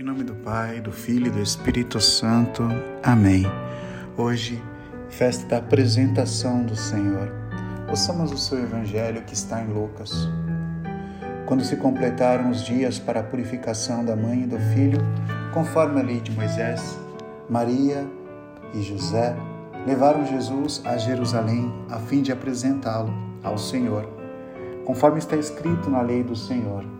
Em nome do Pai, do Filho e do Espírito Santo. Amém. Hoje, festa da apresentação do Senhor. Ouçamos o seu evangelho que está em Lucas. Quando se completaram os dias para a purificação da mãe e do filho, conforme a lei de Moisés, Maria e José levaram Jesus a Jerusalém a fim de apresentá-lo ao Senhor, conforme está escrito na lei do Senhor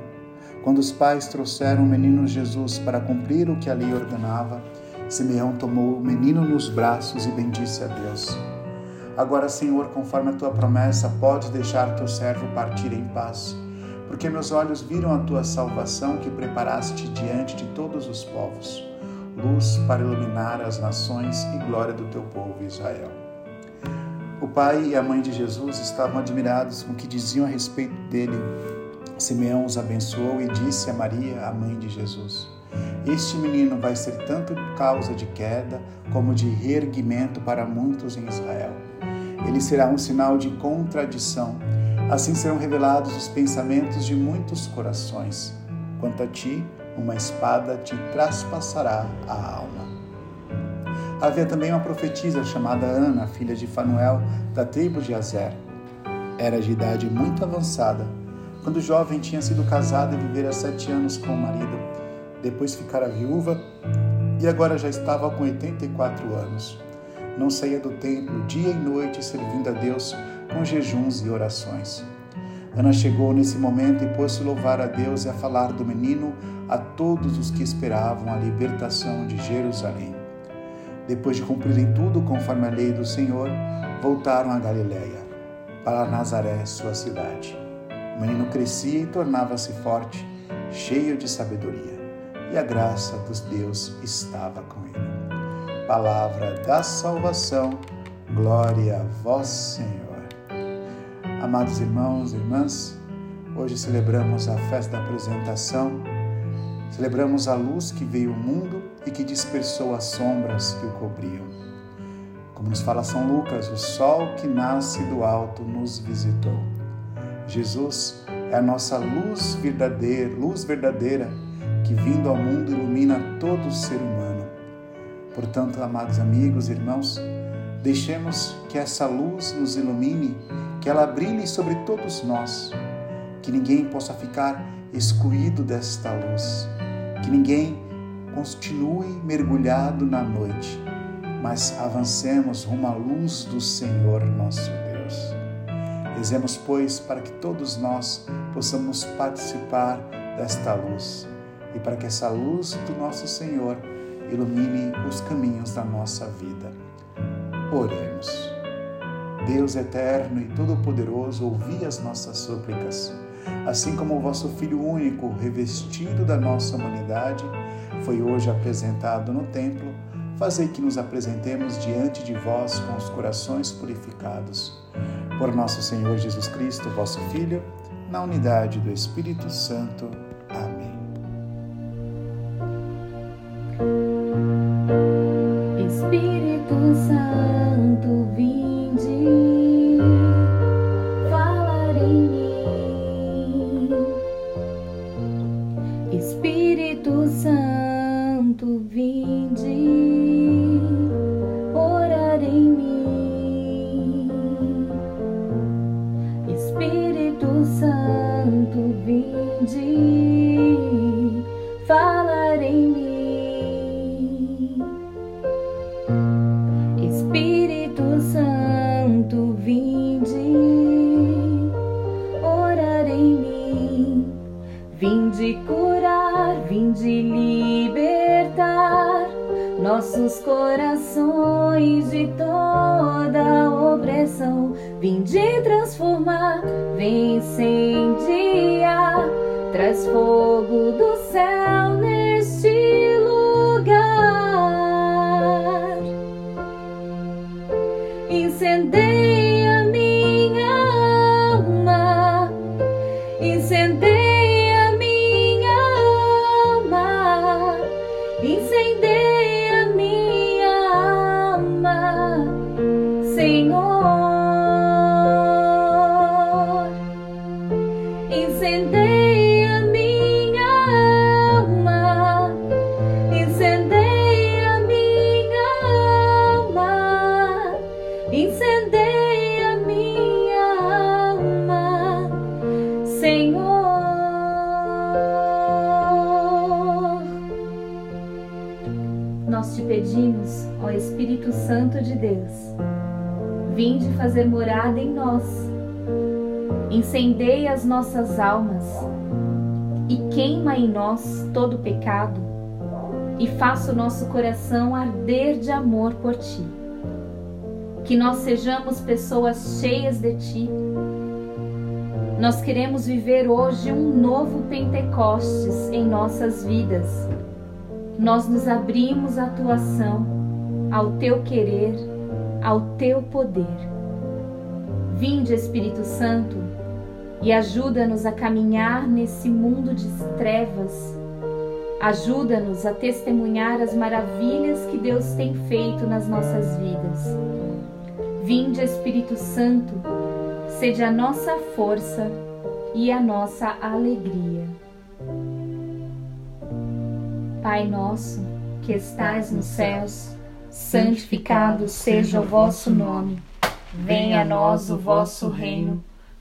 quando os pais trouxeram o menino Jesus para cumprir o que a lei ordenava, Simeão tomou o menino nos braços e bendisse a Deus. Agora, Senhor, conforme a tua promessa, pode deixar teu servo partir em paz, porque meus olhos viram a tua salvação que preparaste diante de todos os povos, luz para iluminar as nações e glória do teu povo Israel. O pai e a mãe de Jesus estavam admirados com o que diziam a respeito dele Simeão os abençoou e disse a Maria, a mãe de Jesus: Este menino vai ser tanto causa de queda como de reerguimento para muitos em Israel. Ele será um sinal de contradição. Assim serão revelados os pensamentos de muitos corações. Quanto a ti, uma espada te traspassará a alma. Havia também uma profetisa chamada Ana, filha de Fanuel, da tribo de Azer. Era de idade muito avançada quando jovem, tinha sido casada e vivera sete anos com o marido. Depois ficara viúva e agora já estava com 84 anos. Não saía do templo dia e noite servindo a Deus com jejuns e orações. Ana chegou nesse momento e pôs-se louvar a Deus e a falar do menino a todos os que esperavam a libertação de Jerusalém. Depois de cumprirem tudo conforme a lei do Senhor, voltaram a Galiléia, para Nazaré, sua cidade. O menino crescia e tornava-se forte, cheio de sabedoria, e a graça dos Deus estava com ele. Palavra da salvação, glória a vós, Senhor. Amados irmãos e irmãs, hoje celebramos a festa da apresentação, celebramos a luz que veio ao mundo e que dispersou as sombras que o cobriam. Como nos fala São Lucas, o sol que nasce do alto nos visitou. Jesus é a nossa luz verdadeira, luz verdadeira que vindo ao mundo ilumina todo o ser humano. Portanto, amados amigos, irmãos, deixemos que essa luz nos ilumine, que ela brilhe sobre todos nós, que ninguém possa ficar excluído desta luz, que ninguém continue mergulhado na noite, mas avancemos rumo à luz do Senhor nosso Deus. Rezemos, pois, para que todos nós possamos participar desta luz e para que essa luz do nosso Senhor ilumine os caminhos da nossa vida. Oremos. Deus eterno e todo-poderoso, ouvi as nossas súplicas. Assim como o vosso Filho único, revestido da nossa humanidade, foi hoje apresentado no templo, fazei que nos apresentemos diante de vós com os corações purificados por nosso Senhor Jesus Cristo, vosso Filho, na unidade do Espírito Santo. Nossos corações de toda opressão. Vinde transformar, vem incendiar, traz incendeia as nossas almas e queima em nós todo pecado e faça o nosso coração arder de amor por ti. Que nós sejamos pessoas cheias de ti. Nós queremos viver hoje um novo Pentecostes em nossas vidas. Nós nos abrimos à tua ação, ao teu querer, ao teu poder. Vinde, Espírito Santo, e ajuda-nos a caminhar nesse mundo de trevas. Ajuda-nos a testemunhar as maravilhas que Deus tem feito nas nossas vidas. Vinde, Espírito Santo, seja a nossa força e a nossa alegria. Pai nosso, que estais nos céus, santificado seja o vosso nome. Venha a nós o vosso reino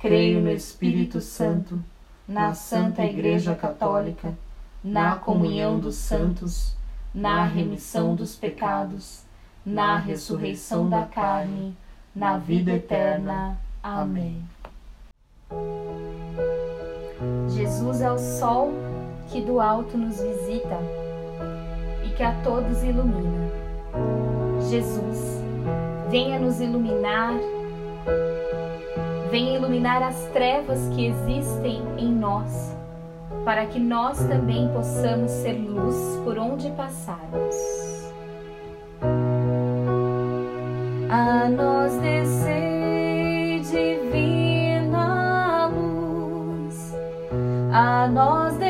Creio no Espírito Santo, na Santa Igreja Católica, na comunhão dos santos, na remissão dos pecados, na ressurreição da carne, na vida eterna. Amém. Jesus é o sol que do alto nos visita e que a todos ilumina. Jesus, venha nos iluminar Vem iluminar as trevas que existem em nós, para que nós também possamos ser luz por onde passarmos. A nós descer divina luz, a nós descer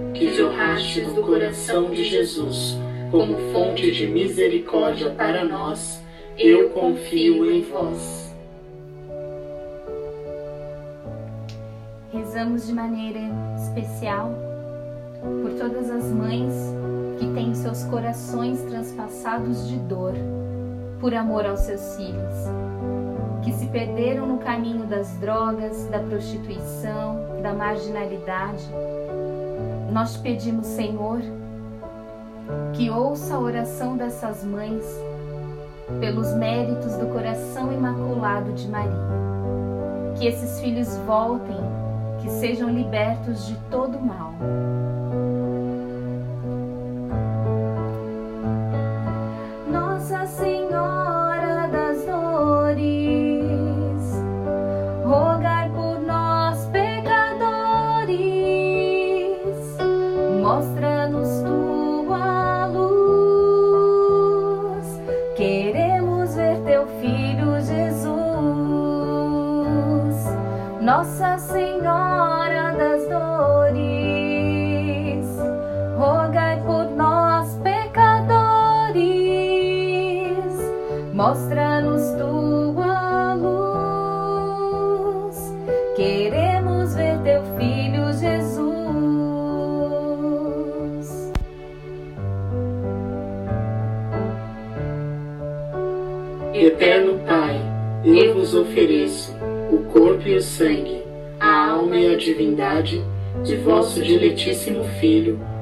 que jorrastes do coração de Jesus, como fonte de misericórdia para nós, eu confio em vós. Rezamos de maneira especial por todas as mães que têm seus corações transpassados de dor por amor aos seus filhos, que se perderam no caminho das drogas, da prostituição, da marginalidade. Nós te pedimos, Senhor, que ouça a oração dessas mães pelos méritos do coração imaculado de Maria. Que esses filhos voltem, que sejam libertos de todo mal. Mostra-nos tua luz. Queremos ver teu filho Jesus. Eterno Pai, eu vos ofereço o corpo e o sangue, a alma e a divindade de vosso diletíssimo Filho,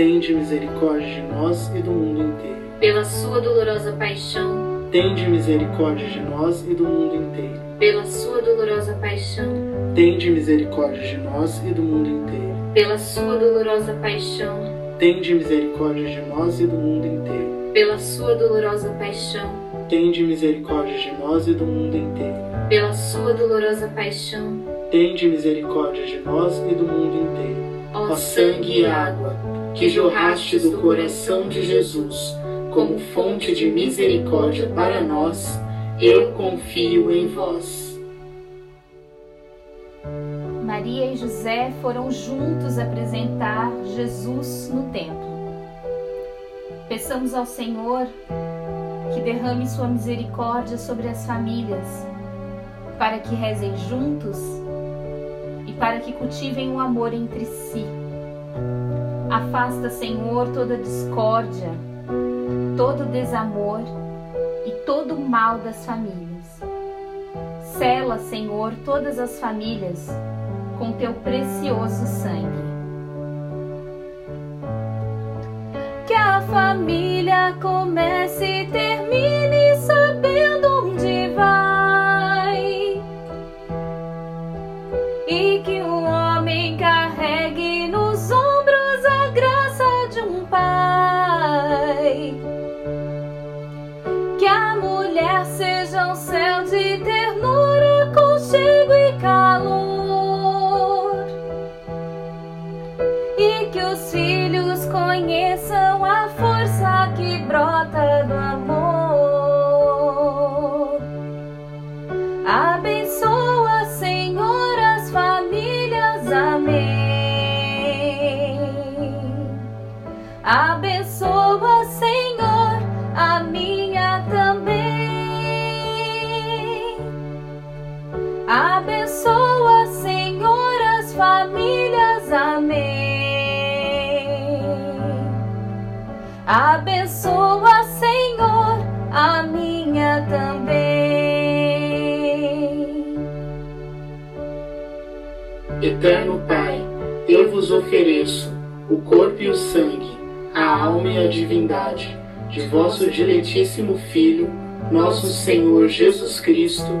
Tende misericórdia de nós e do mundo inteiro. Pela sua dolorosa paixão. Tende misericórdia de nós e do mundo inteiro. Pela sua dolorosa paixão. Tende misericórdia de nós e do mundo inteiro. Pela sua dolorosa paixão. Tende misericórdia de nós e do mundo inteiro. Pela sua dolorosa paixão. Tende misericórdia de nós e do mundo inteiro. Pela sua dolorosa paixão tende misericórdia de nós e do mundo inteiro. Ó sangue e água, que jorraste do coração de Jesus, como fonte de misericórdia para nós, eu confio em vós. Maria e José foram juntos apresentar Jesus no templo. Peçamos ao Senhor que derrame sua misericórdia sobre as famílias, para que rezem juntos para que cultivem o amor entre si. Afasta, Senhor, toda discórdia, todo desamor e todo mal das famílias. Sela, Senhor, todas as famílias com teu precioso sangue. Que a família comece e termine sabendo Abençoa, Senhor, a minha também. Eterno Pai, eu vos ofereço o corpo e o sangue, a alma e a divindade de vosso diletíssimo Filho, nosso Senhor Jesus Cristo,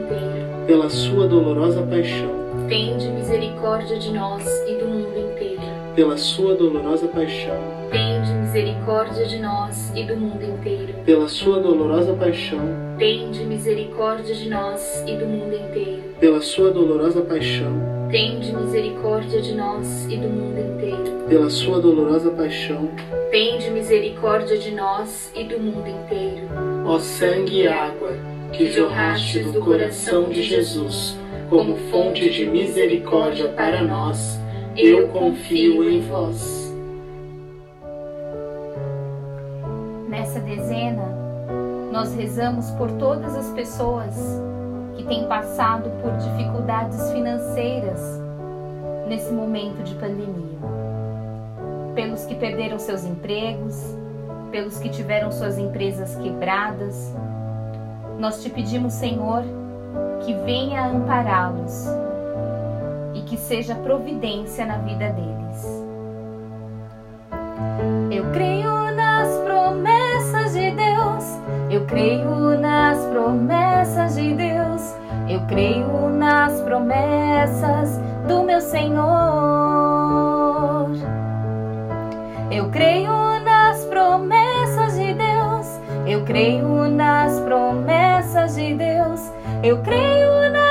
Pela sua dolorosa paixão, Tende misericórdia de nós e do mundo inteiro. pela sua dolorosa paixão, Tende misericórdia de nós e do mundo inteiro. pela sua dolorosa paixão, Tende misericórdia de nós e do mundo inteiro. pela sua dolorosa paixão, Tende misericórdia de nós e do mundo inteiro. pela sua dolorosa paixão, Tende misericórdia de nós e do mundo inteiro. ó sangue e água que jorrastes do coração de Jesus como fonte de misericórdia para nós, eu confio em vós. Nessa dezena, nós rezamos por todas as pessoas que têm passado por dificuldades financeiras nesse momento de pandemia. Pelos que perderam seus empregos, pelos que tiveram suas empresas quebradas. Nós te pedimos, Senhor, que venha ampará-los e que seja providência na vida deles. Eu creio nas promessas de Deus, eu creio nas promessas de Deus, eu creio nas promessas do meu Senhor. Eu creio eu creio nas promessas de Deus, eu creio nas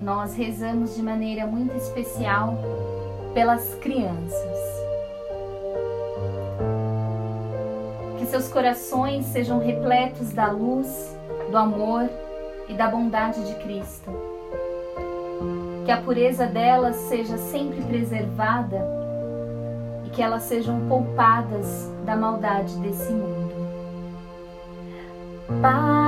nós rezamos de maneira muito especial pelas crianças. Que seus corações sejam repletos da luz, do amor e da bondade de Cristo. Que a pureza delas seja sempre preservada e que elas sejam poupadas da maldade desse mundo. Pai,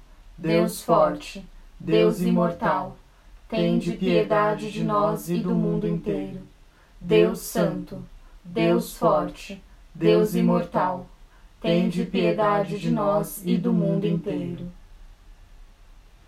Deus Forte, Deus Imortal, tende piedade de nós e do mundo inteiro. Deus Santo, Deus Forte, Deus Imortal, tende piedade de nós e do mundo inteiro.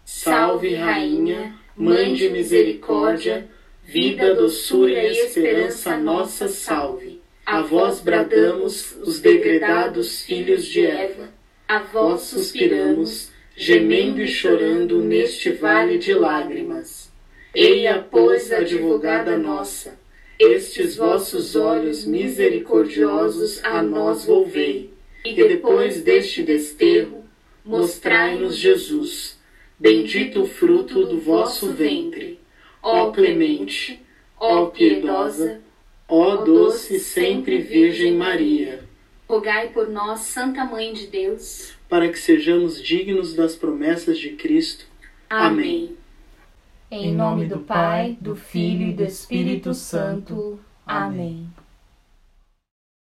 Salve, Rainha, Mãe de Misericórdia, vida, doçura e esperança nossa, salve. A vós bradamos, os degredados filhos de Eva, a vós suspiramos, gemendo e chorando neste vale de lágrimas. Eia, pois, advogada nossa, estes vossos olhos misericordiosos a nós volvei, e depois deste desterro, mostrai-nos Jesus, bendito o fruto do vosso ventre. Ó clemente, ó piedosa, ó doce sempre Virgem Maria, rogai por nós, Santa Mãe de Deus, para que sejamos dignos das promessas de Cristo. Amém. Em nome do Pai, do Filho e do Espírito Santo. Amém.